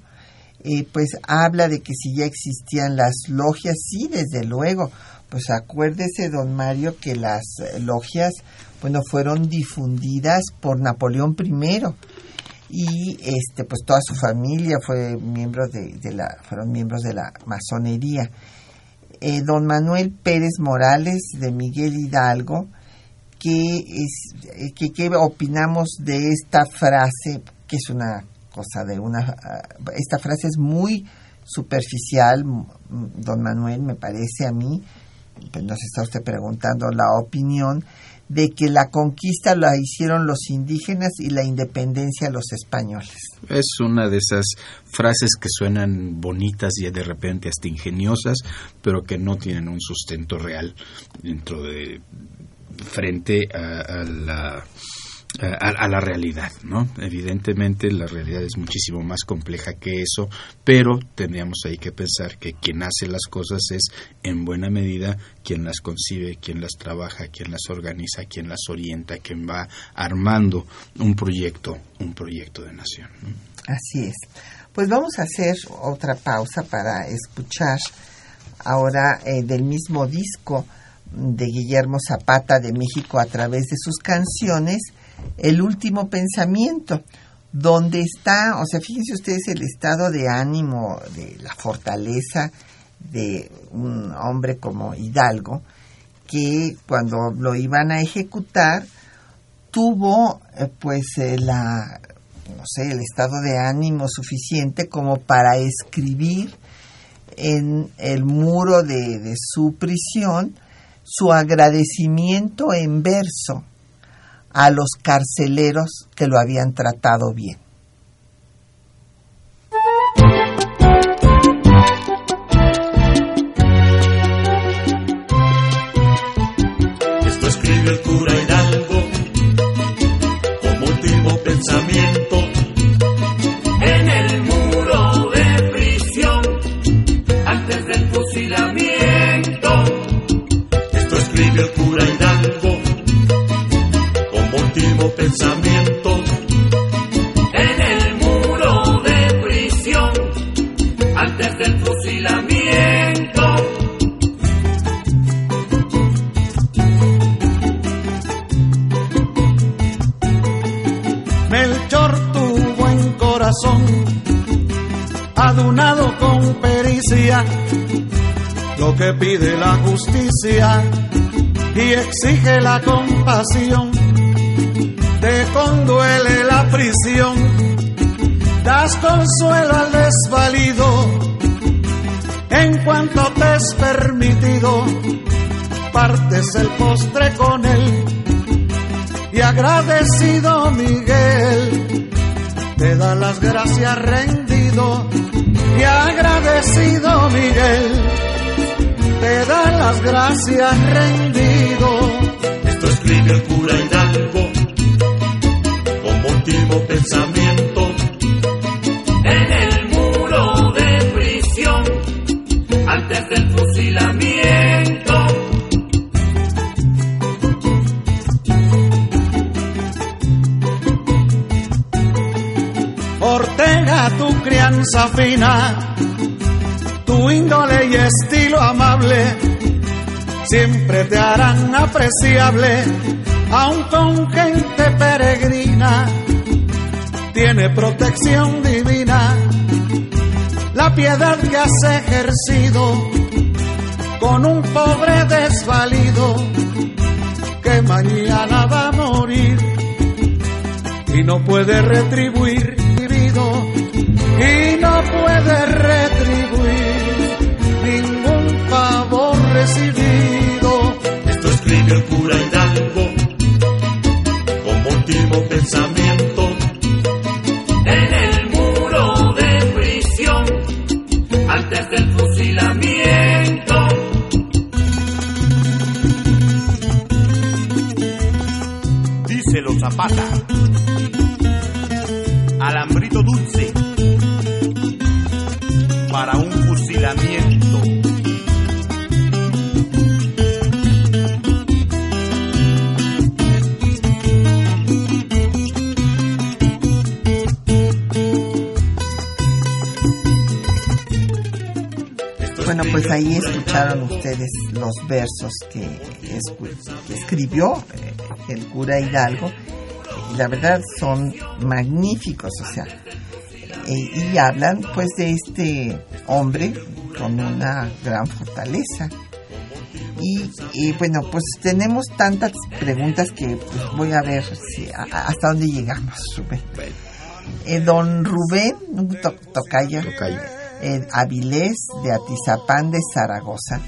eh, pues habla de que si ya existían las logias, sí, desde luego. Pues acuérdese, don Mario, que las logias, bueno, fueron difundidas por Napoleón I y este pues toda su familia fue miembro de, la fueron miembros de la masonería. Eh, don Manuel Pérez Morales de Miguel Hidalgo que es eh, que qué opinamos de esta frase que es una cosa de una ah, esta frase es muy superficial don Manuel me parece a mí pues nos está usted preguntando la opinión de que la conquista la hicieron los indígenas y la independencia los españoles. Es una de esas frases que suenan bonitas y de repente hasta ingeniosas, pero que no tienen un sustento real dentro de frente a la a, la realidad, ¿no? Evidentemente la realidad es muchísimo más compleja que eso, pero tendríamos ahí que pensar que quien hace las cosas es en buena medida quien las concibe, quien las trabaja, quien las organiza, quien las orienta, quien va armando un proyecto, un proyecto de nación. Así es. Pues vamos a hacer otra pausa para escuchar ahora eh, del mismo disco de Guillermo Zapata de México a través de sus canciones el último pensamiento, donde está, o sea, fíjense ustedes el estado de ánimo, de la fortaleza de un hombre como Hidalgo, que cuando lo iban a ejecutar tuvo eh, pues eh, la no sé, el estado de ánimo suficiente como para escribir en el muro de su prisión su agradecimiento en verso a los carceleros que lo habían tratado bien. Esto escribe el cura Hidalgo como último pensamiento pensamiento. En el muro de prisión antes del fusilamiento. Melchor tuvo en corazón, adunado con pericia, lo que pide la justicia y exige la compasión te conduele la prisión, das consuelo al desvalido, en cuanto te es permitido, partes el postre con él, y agradecido Miguel, te da las gracias rendido, y agradecido Miguel, te da las gracias rendido. Esto escribe el cura Hidalgo último pensamiento en el muro de prisión antes del fusilamiento. Ortega, tu crianza fina, tu índole y estilo amable, siempre te harán apreciable, aun con gente peregrina tiene protección divina. La piedad que has ejercido con un pobre desvalido que mañana va a morir y no puede retribuir vivido y no puede retribuir ningún favor recibido. Esto escribe el cura Hidalgo con último pensamiento Zapata. Alambrito dulce para un fusilamiento. Bueno, pues ahí escucharon ustedes los versos que escribió eh, el cura Hidalgo. La verdad son magníficos, o sea, eh, y hablan pues de este hombre con una gran fortaleza. Y, y, bueno, pues tenemos tantas preguntas que pues, voy a ver si, a- hasta dónde llegamos, Rubén. Eh, don Rubén, to- tocayo, eh, Avilés de Atizapán de Zaragoza,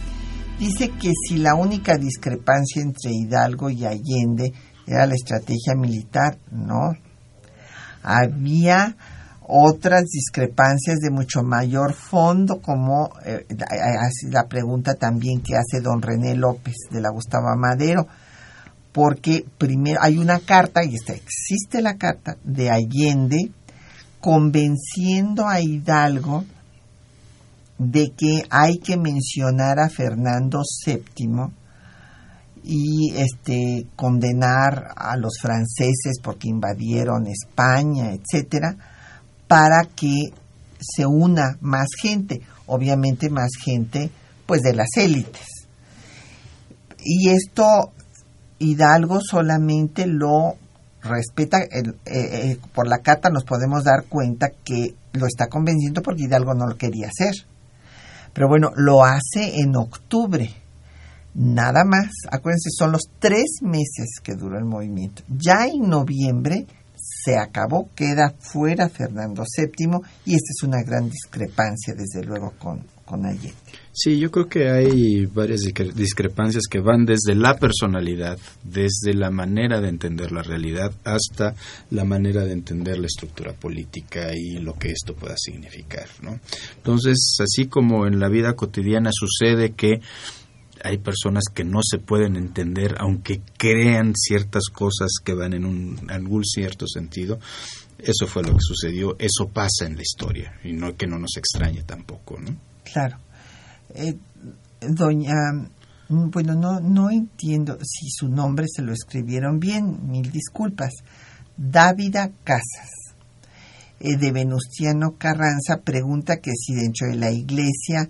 dice que si la única discrepancia entre Hidalgo y Allende era la estrategia militar, no. Había otras discrepancias de mucho mayor fondo, como eh, la- pregunta también que hace don René López de la Gustavo Madero, porque primero hay una carta, y esta, existe la carta de Allende convenciendo a Hidalgo de que hay que mencionar a Fernando VII y este condenar a los franceses porque invadieron España, etcétera, para que se una más gente, obviamente más gente pues de las élites. Y esto Hidalgo solamente lo respeta, eh, eh, por la carta nos podemos dar cuenta que lo está convenciendo porque Hidalgo no lo quería hacer. Pero bueno, lo hace en octubre. Nada más. Acuérdense, son los tres meses que duró el movimiento. Ya en noviembre se acabó, queda fuera Fernando VII y esta es una gran discrepancia, desde luego, con, con Allende. Sí, yo creo que hay varias discre- discrepancias que van desde la personalidad, desde la manera de entender la realidad, hasta la manera de entender la estructura política y lo que esto pueda significar, ¿no? Entonces, así como en la vida cotidiana sucede que hay personas que no se pueden entender, aunque crean ciertas cosas que van en un algún cierto sentido. Eso fue lo que sucedió, eso pasa en la historia y no que no nos extrañe tampoco, ¿no? Claro. Eh, doña, mm, bueno, no, no entiendo si su nombre se lo escribieron bien, mil disculpas. Dávida Casas, eh, de Venustiano Carranza, pregunta que si dentro de la iglesia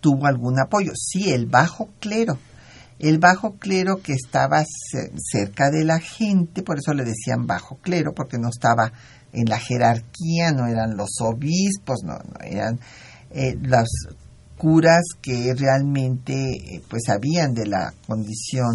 tuvo algún apoyo. Sí, el bajo clero. El bajo clero que estaba ce- cerca de la gente, por eso le decían bajo clero, porque no estaba en la jerarquía, no eran los obispos, no, no eran eh, curas que realmente eh, pues sabían de la condición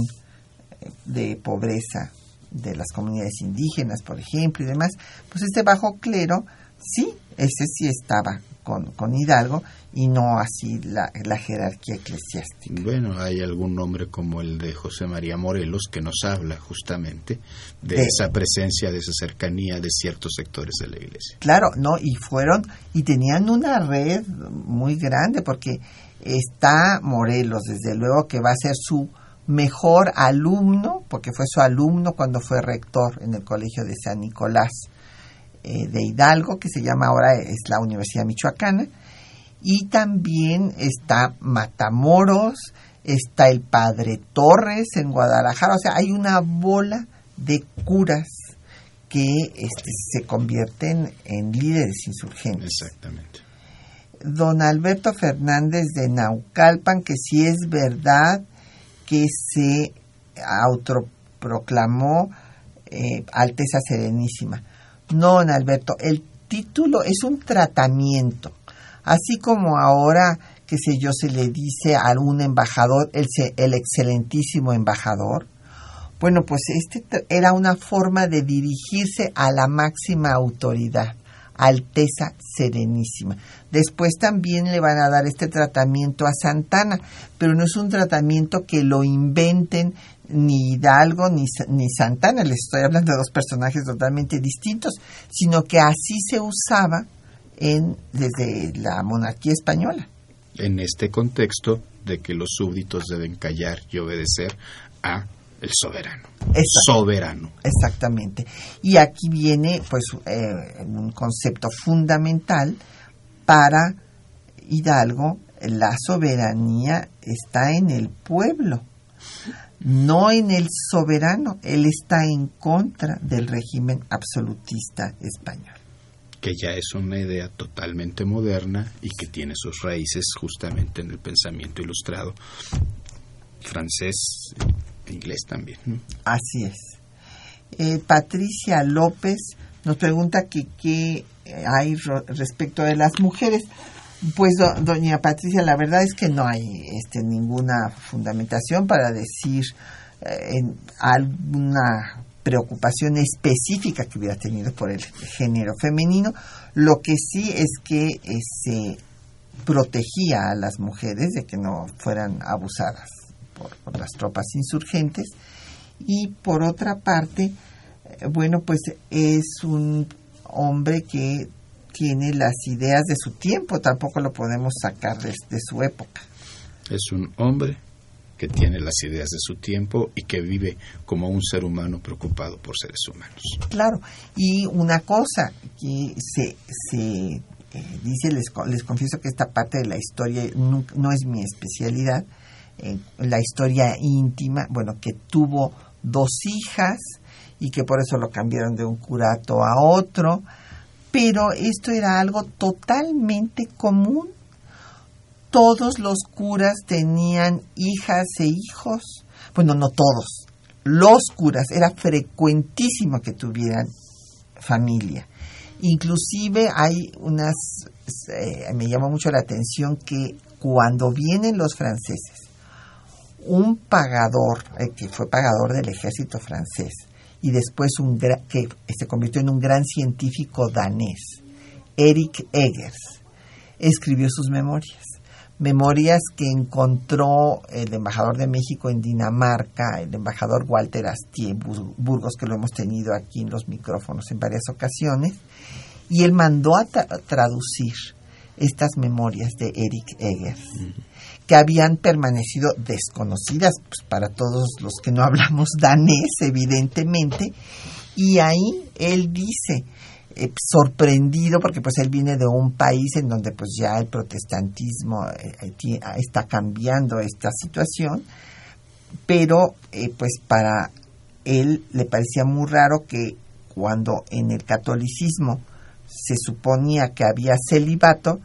eh, de pobreza de las comunidades indígenas, por ejemplo, y demás, pues este bajo clero, sí, ese sí estaba con, con Hidalgo y no así la, la jerarquía eclesiástica. Bueno, hay algún nombre como el de José María Morelos que nos habla justamente de, De- esa presencia, de esa cercanía de ciertos sectores de la iglesia. Claro, no, y fueron, y tenían una red muy grande, porque está Morelos, desde luego que va a ser su mejor alumno, porque fue su alumno cuando fue rector en el Colegio de San Nicolás eh, de Hidalgo, que se llama ahora es la Universidad Michoacana, y también está Matamoros, está el Padre Torres en Guadalajara, o sea, hay una bola de curas que este, se convierten en líderes insurgentes. Exactamente. Don Alberto Fernández de Naucalpan, que sí es verdad que se autoproclamó eh, Alteza Serenísima. No, don Alberto, el título es un tratamiento. Así como ahora qué sé yo, se le dice a un embajador, el, el excelentísimo embajador. Bueno, pues este era una forma de dirigirse a la máxima autoridad, Alteza Serenísima. Después también le van a dar este tratamiento a Santana, pero no es un tratamiento que lo inventen ni Hidalgo ni, ni Santana, les estoy hablando de dos personajes totalmente distintos, sino que así se usaba en, desde la monarquía española. En este contexto de que los súbditos deben callar y obedecer a el soberano. Exacto. Soberano. Exactamente. Y aquí viene pues eh, un concepto fundamental para Hidalgo, la soberanía está en el pueblo, no en el soberano. Él está en contra del régimen absolutista español. Que ya es una idea totalmente moderna y que tiene sus raíces justamente en el pensamiento ilustrado francés e inglés también. Así es. Eh, Patricia López nos pregunta qué hay ro- respecto de las mujeres. Pues do- doña Patricia, la verdad es que no hay este, ninguna fundamentación para decir eh, en alguna preocupación específica que hubiera tenido por el género femenino. Lo que sí es que eh, se protegía a las mujeres de que no fueran abusadas por, las tropas insurgentes y por otra parte, eh, bueno, pues es un hombre que tiene las ideas de su tiempo, tampoco lo podemos sacar de, de su época. Es un hombre que tiene las ideas de su tiempo y que vive como un ser humano preocupado por seres humanos. Claro, y una cosa que se, se eh, dice, les, les confieso que esta parte de la historia no, no es mi especialidad, eh, la historia íntima, bueno, que tuvo dos hijas y que por eso lo cambiaron de un curato a otro, pero esto era algo totalmente común. Todos los curas tenían hijas e hijos, bueno, no todos, los curas, era frecuentísimo que tuvieran familia. Inclusive hay unas, eh, me llama mucho la atención que cuando vienen los franceses, un pagador, eh, que fue pagador del ejército francés, y después un que se convirtió en un gran científico danés, Eric Eggers, escribió sus memorias. Memorias que encontró el embajador de México en Dinamarca, el embajador Walter Astier Bur- Burgos, que lo hemos tenido aquí en los micrófonos en varias ocasiones, y él mandó a tra- traducir estas memorias de Eric Eggers, que habían permanecido desconocidas pues, para todos los que no hablamos danés, evidentemente, y ahí él dice, eh, sorprendido porque pues él viene de un país en donde pues ya el protestantismo eh, ti- está cambiando esta situación pero eh, pues para él le parecía muy raro que cuando en el catolicismo se suponía que había celibato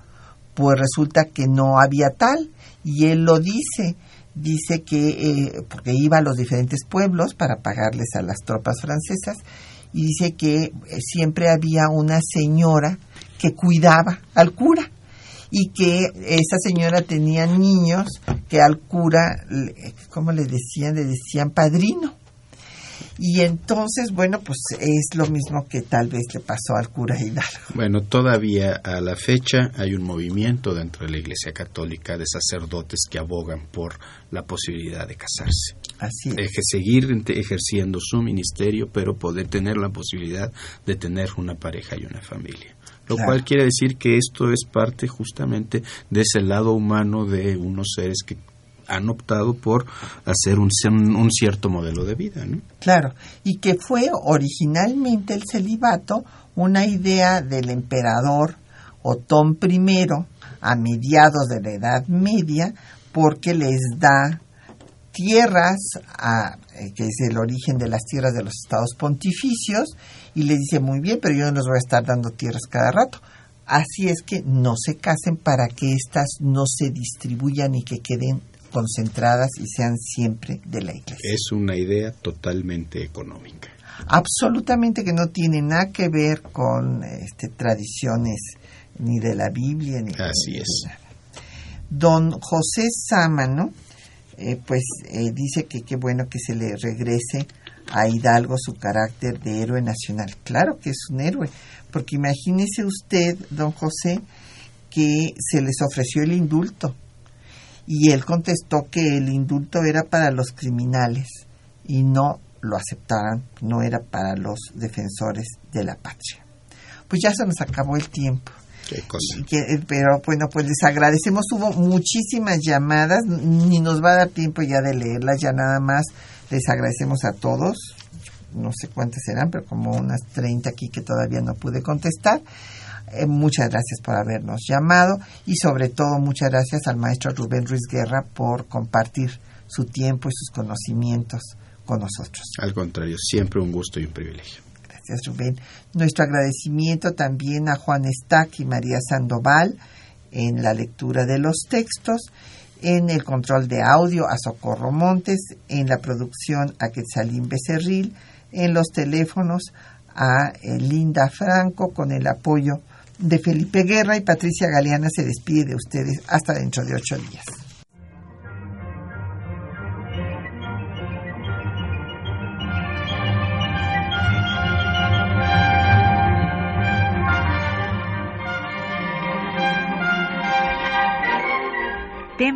pues resulta que no había tal. Y él lo dice dice que eh, porque iba a los diferentes pueblos para pagarles a las tropas francesas y dice que eh, siempre había una señora que cuidaba al cura y que esa señora tenía niños que al cura, ¿cómo le decían? Le decían padrino. Y entonces, bueno, pues es lo mismo que tal vez le pasó al cura Hidalgo. Bueno, todavía a la fecha hay un movimiento dentro de la Iglesia Católica de sacerdotes que abogan por la posibilidad de casarse. Así es. Seguir ejerciendo su ministerio, pero poder tener la posibilidad de tener una pareja y una familia. Lo Claro. cual quiere decir que esto es parte justamente de ese lado humano de unos seres que han optado por hacer un, un- un cierto modelo de vida, ¿no? Claro, y que fue originalmente el celibato una idea del emperador Otón I a mediados de la Edad Media, porque les da tierras, a- eh, que es el origen de las tierras de los estados pontificios, y les dice muy bien, pero yo no les voy a estar dando tierras cada rato. Así es que no se casen para que éstas no se distribuyan y que queden concentradas y sean siempre de la iglesia. Es una idea totalmente económica. absolutamente que no tiene nada que ver con este, tradiciones ni de la Biblia ni Así de es. nada. Don José Sámano, eh, pues eh, dice que qué bueno que se le regrese a Hidalgo su carácter de héroe nacional. Claro que es un héroe, porque imagínese usted, don José, que se les ofreció el indulto y él contestó que el indulto era para los criminales y no lo aceptaran, no era para los defensores de la patria. Pues ya se nos acabó el tiempo. Qué cosa. Que- eh, pero bueno, pues les agradecemos. Hubo muchísimas llamadas, ni nos va a dar tiempo ya de leerlas, ya nada más les agradecemos a todos. No sé cuántas serán, pero como unas 30 aquí que todavía no pude contestar. Eh, muchas gracias por habernos llamado y sobre todo muchas gracias al maestro Rubén Ruiz Guerra por compartir su tiempo y sus conocimientos con nosotros. Al contrario, siempre un gusto y un privilegio. Gracias, Rubén. Nuestro agradecimiento también a Juan Estac y María Sandoval en la lectura de los textos, en el control de audio a Socorro Montes, en la producción a Quetzalín Becerril, en los teléfonos a eh, Linda Franco con el apoyo de Felipe Guerra y Patricia Galeana se despide de ustedes hasta dentro de ocho días.